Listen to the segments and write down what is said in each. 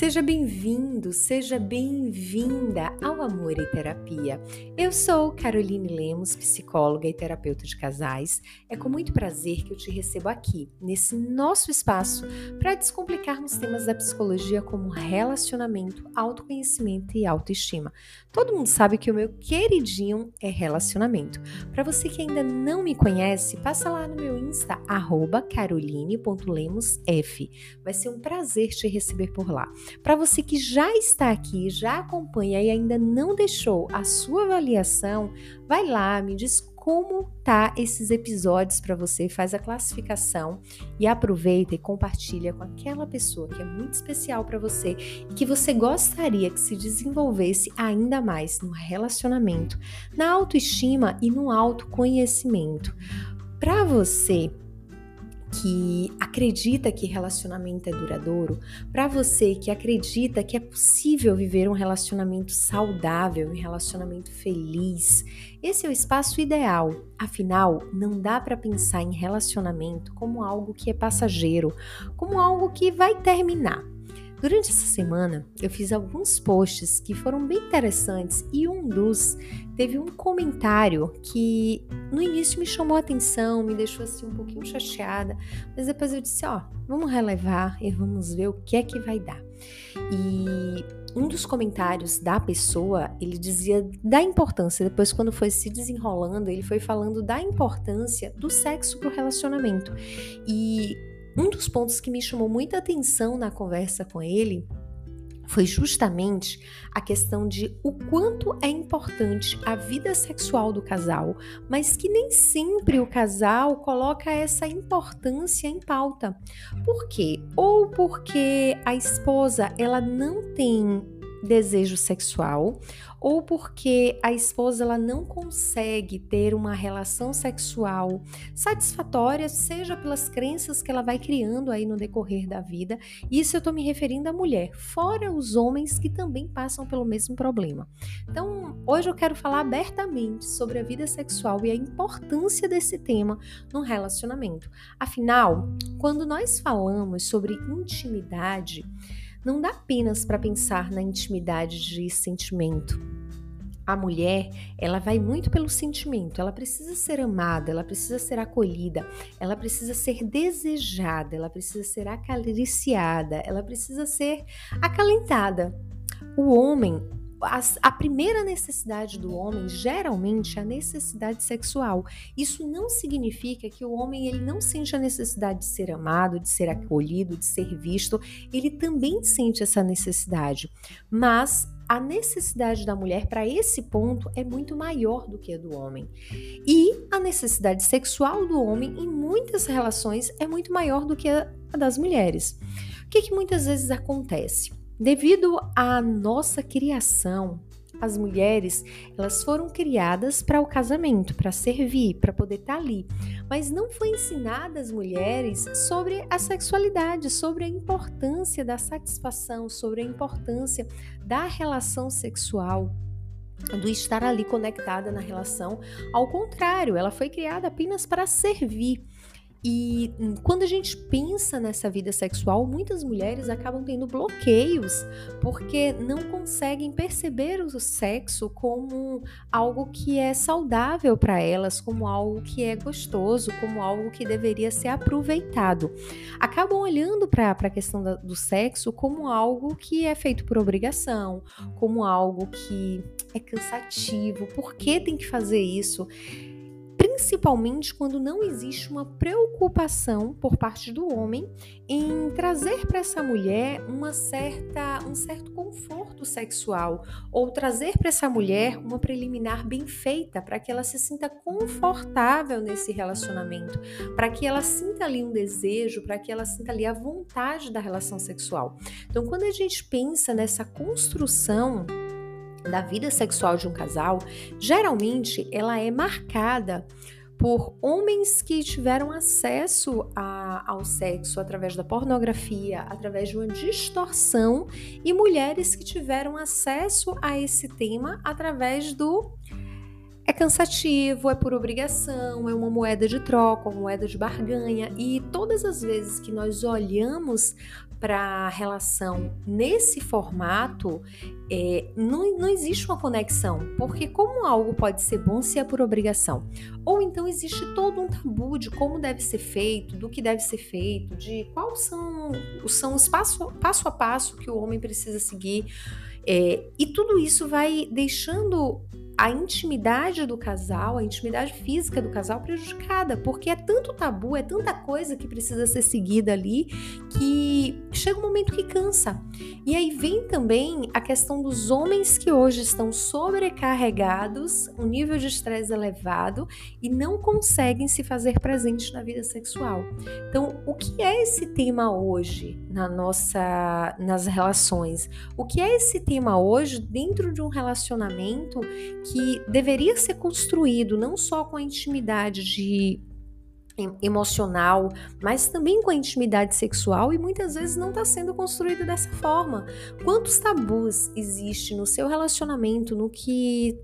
Seja bem-vindo, seja bem-vinda ao Amor e Terapia. Eu sou Caroline Lemos, psicóloga e terapeuta de casais. É com muito prazer que eu te recebo aqui, nesse nosso espaço, para descomplicarmos temas da psicologia como relacionamento, autoconhecimento e autoestima. Todo mundo sabe que o meu queridinho é relacionamento. Para você que ainda não me conhece, passa lá no meu Insta, caroline.lemosf. Vai ser um prazer te receber por lá. Para você que já está aqui, já acompanha e ainda não deixou a sua avaliação, vai lá, me diz como tá esses episódios para você, faz a classificação e aproveita e compartilha com aquela pessoa que é muito especial para você e que você gostaria que se desenvolvesse ainda mais no relacionamento, na autoestima e no autoconhecimento. Para você que acredita que relacionamento é duradouro, para você que acredita que é possível viver um relacionamento saudável, um relacionamento feliz, esse é o espaço ideal. Afinal, não dá para pensar em relacionamento como algo que é passageiro, como algo que vai terminar. Durante essa semana, eu fiz alguns posts que foram bem interessantes e um dos teve um comentário que no início me chamou a atenção, me deixou assim um pouquinho chateada, mas depois eu disse: ó, vamos relevar e vamos ver o que é que vai dar. E um dos comentários da pessoa, ele dizia da importância, depois quando foi se desenrolando, ele foi falando da importância do sexo para o relacionamento. E um dos pontos que me chamou muita atenção na conversa com ele foi justamente a questão de o quanto é importante a vida sexual do casal, mas que nem sempre o casal coloca essa importância em pauta. Por quê? Ou porque a esposa ela não tem desejo sexual ou porque a esposa ela não consegue ter uma relação sexual satisfatória, seja pelas crenças que ela vai criando aí no decorrer da vida. Isso eu estou me referindo à mulher, fora os homens que também passam pelo mesmo problema. Então, hoje eu quero falar abertamente sobre a vida sexual e a importância desse tema no relacionamento. Afinal, quando nós falamos sobre intimidade, não dá apenas para pensar na intimidade de sentimento. A mulher, ela vai muito pelo sentimento, ela precisa ser amada, ela precisa ser acolhida, ela precisa ser desejada, ela precisa ser acariciada, ela precisa ser acalentada. O homem, a primeira necessidade do homem geralmente é a necessidade sexual. Isso não significa que o homem ele não sente a necessidade de ser amado, de ser acolhido, de ser visto. Ele também sente essa necessidade, mas a necessidade da mulher para esse ponto é muito maior do que a do homem. E a necessidade sexual do homem em muitas relações é muito maior do que a das mulheres. O que, que muitas vezes acontece? Devido à nossa criação, as mulheres, elas foram criadas para o casamento, para servir, para poder estar tá ali. Mas não foi ensinada às mulheres sobre a sexualidade, sobre a importância da satisfação, sobre a importância da relação sexual do estar ali conectada na relação. Ao contrário, ela foi criada apenas para servir. E quando a gente pensa nessa vida sexual, muitas mulheres acabam tendo bloqueios porque não conseguem perceber o sexo como algo que é saudável para elas, como algo que é gostoso, como algo que deveria ser aproveitado. Acabam olhando para a questão da, do sexo como algo que é feito por obrigação, como algo que é cansativo, por que tem que fazer isso? Principalmente quando não existe uma preocupação por parte do homem em trazer para essa mulher uma certa, um certo conforto sexual ou trazer para essa mulher uma preliminar bem feita para que ela se sinta confortável nesse relacionamento, para que ela sinta ali um desejo, para que ela sinta ali a vontade da relação sexual. Então, quando a gente pensa nessa construção da vida sexual de um casal, geralmente ela é marcada por homens que tiveram acesso a, ao sexo através da pornografia, através de uma distorção, e mulheres que tiveram acesso a esse tema através do é cansativo, é por obrigação, é uma moeda de troca, uma moeda de barganha. E todas as vezes que nós olhamos para a relação nesse formato, é, não, não existe uma conexão, porque como algo pode ser bom se é por obrigação? Ou então existe todo um tabu de como deve ser feito, do que deve ser feito, de quais são, são os passo, passo a passo que o homem precisa seguir. É, e tudo isso vai deixando a intimidade do casal, a intimidade física do casal prejudicada, porque é tanto tabu, é tanta coisa que precisa ser seguida ali, que chega um momento que cansa. E aí vem também a questão dos homens que hoje estão sobrecarregados, um nível de estresse elevado e não conseguem se fazer presentes na vida sexual. Então, o que é esse tema hoje na nossa nas relações? O que é esse tema hoje dentro de um relacionamento que deveria ser construído não só com a intimidade de emocional, mas também com a intimidade sexual e muitas vezes não está sendo construído dessa forma. Quantos tabus existe no seu relacionamento, no que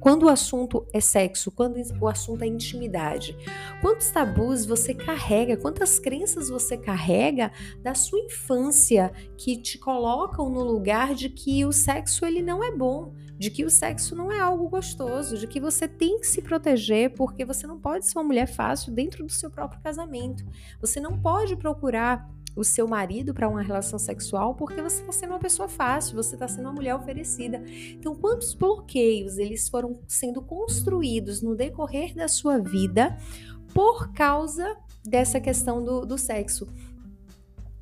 quando o assunto é sexo, quando o assunto é intimidade, quantos tabus você carrega, quantas crenças você carrega da sua infância que te colocam no lugar de que o sexo ele não é bom, de que o sexo não é algo gostoso, de que você tem que se proteger porque você não pode ser uma mulher fácil dentro do seu próprio casamento. Você não pode procurar o seu marido para uma relação sexual porque você está sendo uma pessoa fácil, você está sendo uma mulher oferecida. Então, quantos bloqueios eles foram sendo construídos no decorrer da sua vida por causa dessa questão do, do sexo?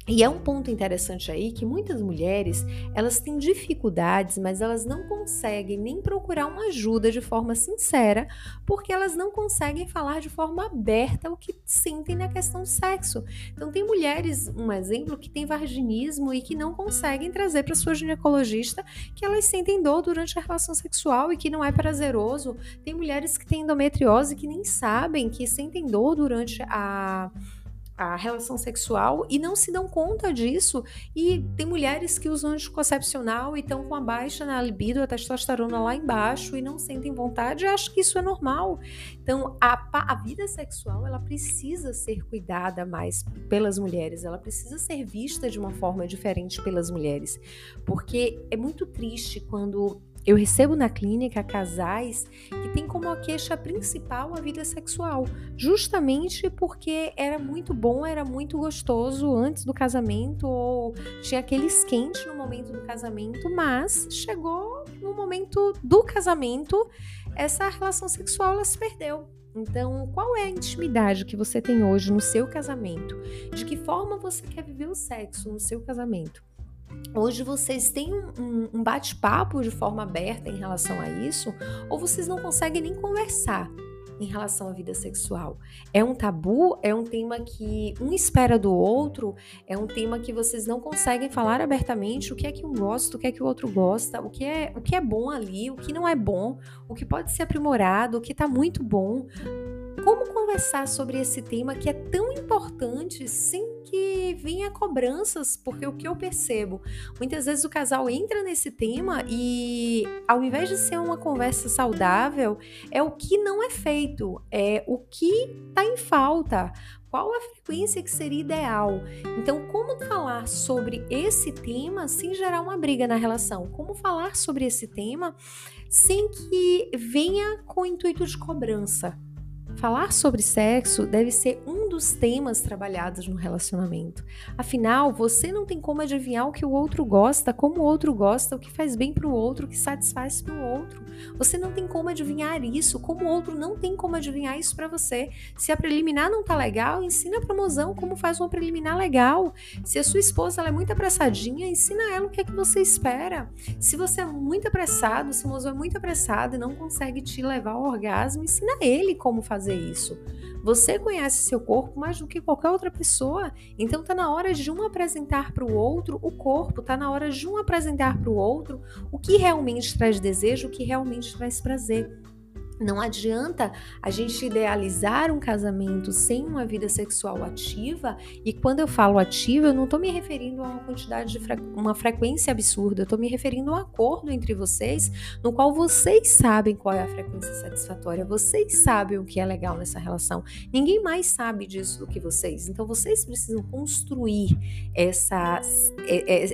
E é um ponto interessante aí que muitas mulheres, elas têm dificuldades, mas elas não conseguem nem procurar uma ajuda de forma sincera, porque elas não conseguem falar de forma aberta o que sentem na questão do sexo. Então tem mulheres, um exemplo, que tem vaginismo e que não conseguem trazer para sua ginecologista que elas sentem dor durante a relação sexual e que não é prazeroso. Tem mulheres que têm endometriose que nem sabem que sentem dor durante a a relação sexual e não se dão conta disso. E tem mulheres que usam anticoncepcional e estão com a baixa na libido, a testosterona lá embaixo e não sentem vontade e acham que isso é normal. Então, a, a vida sexual ela precisa ser cuidada mais pelas mulheres, ela precisa ser vista de uma forma diferente pelas mulheres, porque é muito triste quando eu recebo na clínica casais que têm como queixa principal a vida sexual, justamente porque era muito bom, era muito gostoso antes do casamento, ou tinha aquele esquente no momento do casamento, mas chegou no momento do casamento, essa relação sexual ela se perdeu. Então, qual é a intimidade que você tem hoje no seu casamento? De que forma você quer viver o sexo no seu casamento? Hoje vocês têm um, um bate-papo de forma aberta em relação a isso, ou vocês não conseguem nem conversar em relação à vida sexual. É um tabu, é um tema que um espera do outro, é um tema que vocês não conseguem falar abertamente o que é que um gosta, o que é que o outro gosta, o que é, o que é bom ali, o que não é bom, o que pode ser aprimorado, o que está muito bom. Como conversar sobre esse tema que é tão importante sem que venha cobranças, porque o que eu percebo, muitas vezes o casal entra nesse tema e ao invés de ser uma conversa saudável, é o que não é feito, é o que está em falta. Qual a frequência que seria ideal? Então, como falar sobre esse tema sem gerar uma briga na relação? Como falar sobre esse tema sem que venha com o intuito de cobrança? Falar sobre sexo deve ser um dos temas trabalhados no relacionamento. Afinal, você não tem como adivinhar o que o outro gosta, como o outro gosta, o que faz bem para o outro, o que satisfaz para o outro. Você não tem como adivinhar isso, como o outro não tem como adivinhar isso para você. Se a preliminar não tá legal, ensina para mozão como faz uma preliminar legal. Se a sua esposa é muito apressadinha, ensina ela o que é que você espera. Se você é muito apressado, se o mozão é muito apressado e não consegue te levar ao orgasmo, ensina ele como fazer fazer isso. Você conhece seu corpo mais do que qualquer outra pessoa, então tá na hora de um apresentar para o outro o corpo, tá na hora de um apresentar para o outro o que realmente traz desejo, o que realmente traz prazer. Não adianta a gente idealizar um casamento sem uma vida sexual ativa, e quando eu falo ativa, eu não estou me referindo a uma quantidade de fre uma frequência absurda, eu estou me referindo a um acordo entre vocês, no qual vocês sabem qual é a frequência satisfatória, vocês sabem o que é legal nessa relação. Ninguém mais sabe disso do que vocês. Então vocês precisam construir essa,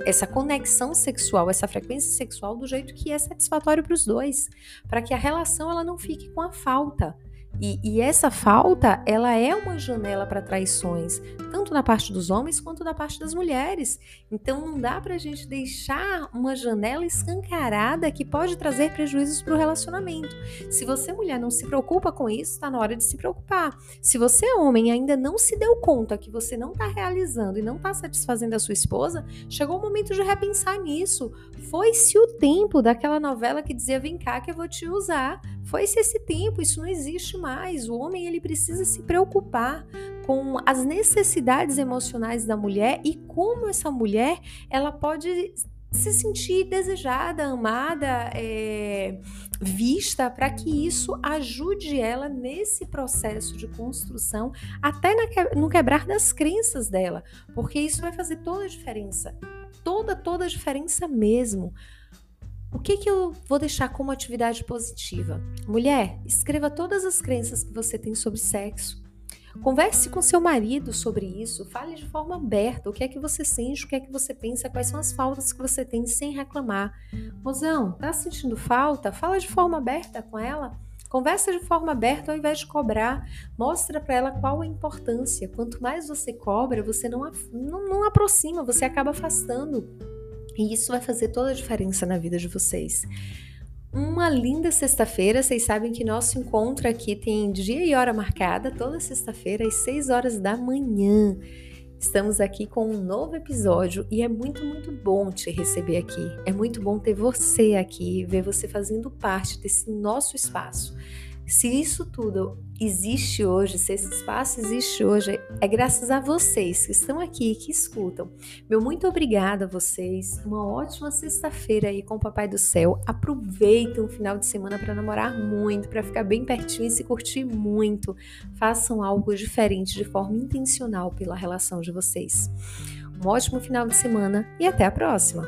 essa conexão sexual, essa frequência sexual do jeito que é satisfatório para os dois, para que a relação ela não fique fique com a falta. E, e, essa falta, ela é uma janela para traições, tanto da parte dos homens quanto da parte das mulheres. Então não dá para a gente deixar uma janela escancarada que pode trazer prejuízos para o relacionamento. Se você, mulher, não se preocupa com isso, está na hora de se preocupar. Se você, homem, ainda não se deu conta que você não está realizando e não está satisfazendo a sua esposa, chegou o momento de repensar nisso. Foi-se o tempo daquela novela que dizia: vem cá que eu vou te usar. Foi-se esse tempo, isso não existe mais. O homem ele precisa se preocupar com as necessidades emocionais da mulher e como essa mulher ela pode se sentir desejada, amada, é, vista, para que isso ajude ela nesse processo de construção, até na, no quebrar das crenças dela, porque isso vai fazer toda a diferença, toda, toda a diferença mesmo. O que, que eu vou deixar como atividade positiva? Mulher, escreva todas as crenças que você tem sobre sexo. Converse com seu marido sobre isso, fale de forma aberta o que é que você sente, o que é que você pensa, quais são as faltas que você tem sem reclamar. Mozão, tá sentindo falta? Fala de forma aberta com ela. Conversa de forma aberta ao invés de cobrar. Mostra para ela qual a importância. Quanto mais você cobra, você não, não, não aproxima, você acaba afastando. E isso vai fazer toda a diferença na vida de vocês. Uma linda sexta-feira. Vocês sabem que nosso encontro aqui tem dia e hora marcada, toda sexta-feira, às 6 horas da manhã. Estamos aqui com um novo episódio e é muito, muito bom te receber aqui. É muito bom ter você aqui, ver você fazendo parte desse nosso espaço. Se isso tudo existe hoje, se esse espaço existe hoje, é graças a vocês que estão aqui, que escutam. Meu muito obrigada a vocês. Uma ótima sexta-feira aí com o Papai do Céu. Aproveitem o final de semana para namorar muito, para ficar bem pertinho e se curtir muito. Façam algo diferente de forma intencional pela relação de vocês. Um ótimo final de semana e até a próxima!